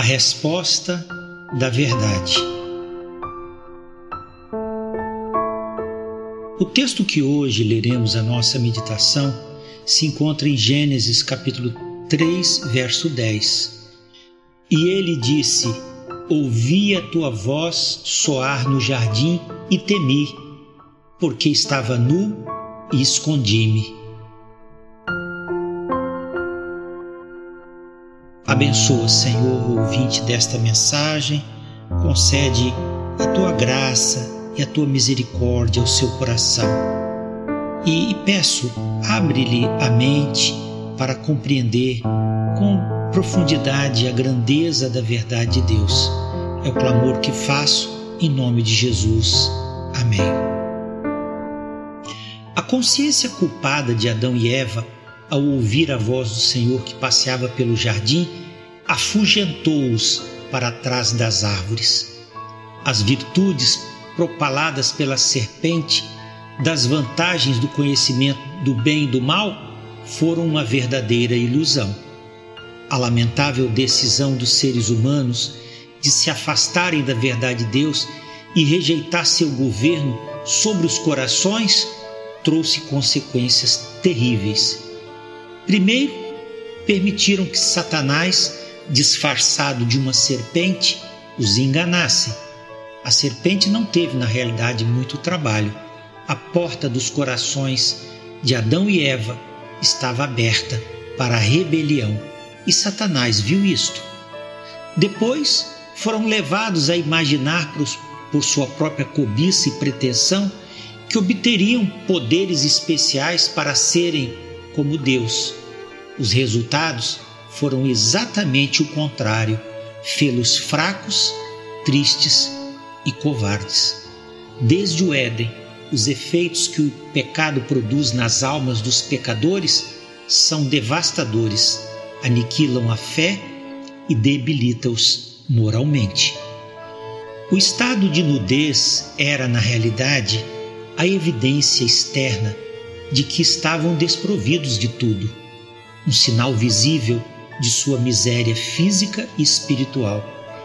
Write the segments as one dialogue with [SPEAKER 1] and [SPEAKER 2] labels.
[SPEAKER 1] A resposta da verdade. O texto que hoje leremos a nossa meditação se encontra em Gênesis capítulo 3, verso 10. E ele disse: Ouvi a tua voz soar no jardim e temi, porque estava nu e escondi-me. Abençoa, Senhor, o ouvinte desta mensagem, concede a tua graça e a tua misericórdia ao seu coração. E, e peço, abre-lhe a mente para compreender com profundidade a grandeza da verdade de Deus. É o clamor que faço em nome de Jesus. Amém. A consciência culpada de Adão e Eva ao ouvir a voz do Senhor que passeava pelo jardim, afugentou-os para trás das árvores. As virtudes propaladas pela serpente das vantagens do conhecimento do bem e do mal foram uma verdadeira ilusão. A lamentável decisão dos seres humanos de se afastarem da verdade de Deus e rejeitar seu governo sobre os corações trouxe consequências terríveis. Primeiro, permitiram que Satanás, disfarçado de uma serpente, os enganasse. A serpente não teve, na realidade, muito trabalho. A porta dos corações de Adão e Eva estava aberta para a rebelião e Satanás viu isto. Depois foram levados a imaginar por, sua própria cobiça e pretensão que obteriam poderes especiais para serem como Deus. Os resultados foram exatamente o contrário: fê-los fracos, tristes e covardes. Desde o Éden, os efeitos que o pecado produz nas almas dos pecadores são devastadores, aniquilam a fé e debilita-os moralmente. O estado de nudez era, na realidade, a evidência externa de que estavam desprovidos de tudo, um sinal visível de sua miséria física e espiritual,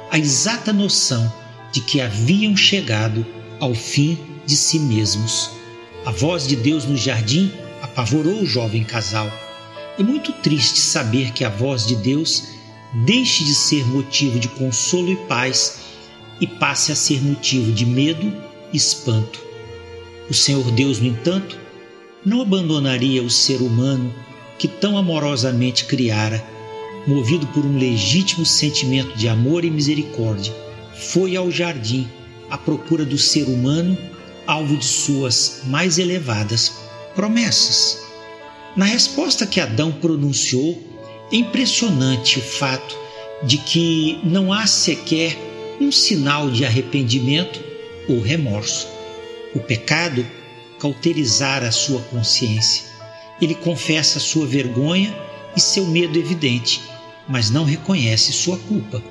[SPEAKER 1] a exata noção de que haviam chegado ao fim de si mesmos. A voz de Deus no jardim apavorou o jovem casal. É muito triste saber que a voz de Deus deixe de ser motivo de consolo e paz e passe a ser motivo de medo e espanto. O Senhor Deus, no entanto, não abandonaria o ser humano que tão amorosamente criara, movido por um legítimo sentimento de amor e misericórdia, foi ao jardim à procura do ser humano, alvo de suas mais elevadas promessas. Na resposta que Adão pronunciou, é impressionante o fato de que não há sequer um sinal de arrependimento ou remorso. O pecado cauterizara a sua consciência. Ele confessa sua vergonha e seu medo evidente, mas não reconhece sua culpa.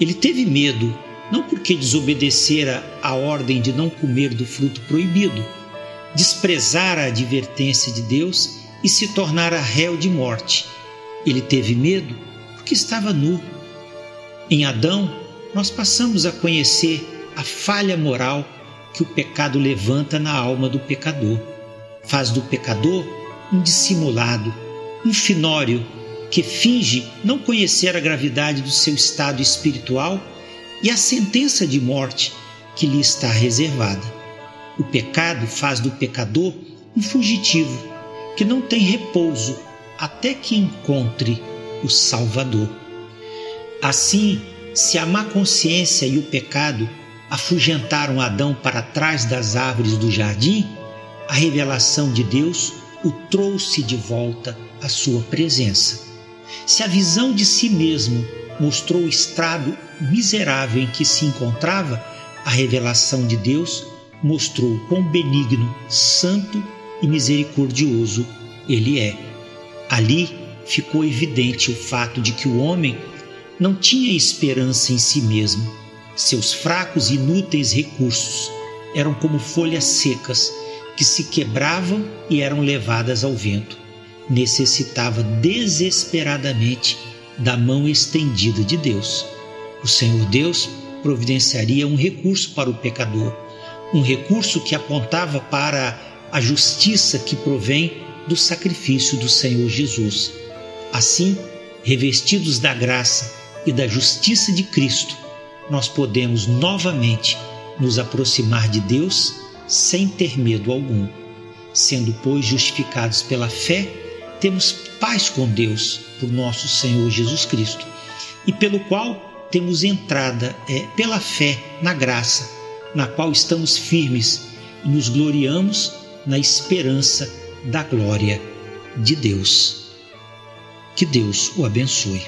[SPEAKER 1] Ele teve medo não porque desobedecera a ordem de não comer do fruto proibido, desprezara a advertência de Deus e se tornara réu de morte. Ele teve medo porque estava nu. Em Adão, nós passamos a conhecer a falha moral que o pecado levanta na alma do pecador. Faz do pecador um dissimulado, um finório que finge não conhecer a gravidade do seu estado espiritual e a sentença de morte que lhe está reservada. O pecado faz do pecador um fugitivo que não tem repouso até que encontre o Salvador. Assim, se a má consciência e o pecado afugentaram Adão para trás das árvores do jardim, a revelação de Deus o trouxe de volta à sua presença. Se a visão de si mesmo mostrou o estado miserável em que se encontrava, a revelação de Deus mostrou quão benigno, santo e misericordioso ele é. Ali ficou evidente o fato de que o homem não tinha esperança em si mesmo seus fracos e inúteis recursos eram como folhas secas que se quebravam e eram levadas ao vento. Necessitava desesperadamente da mão estendida de Deus. O Senhor Deus providenciaria um recurso para o pecador, um recurso que apontava para a justiça que provém do sacrifício do Senhor Jesus. Assim, revestidos da graça e da justiça de Cristo, nós podemos novamente nos aproximar de Deus sem ter medo algum. Sendo, pois, justificados pela fé, temos paz com Deus por nosso Senhor Jesus Cristo, e pelo qual temos entrada é, pela fé na graça, na qual estamos firmes e nos gloriamos na esperança da glória de Deus. Que Deus o abençoe.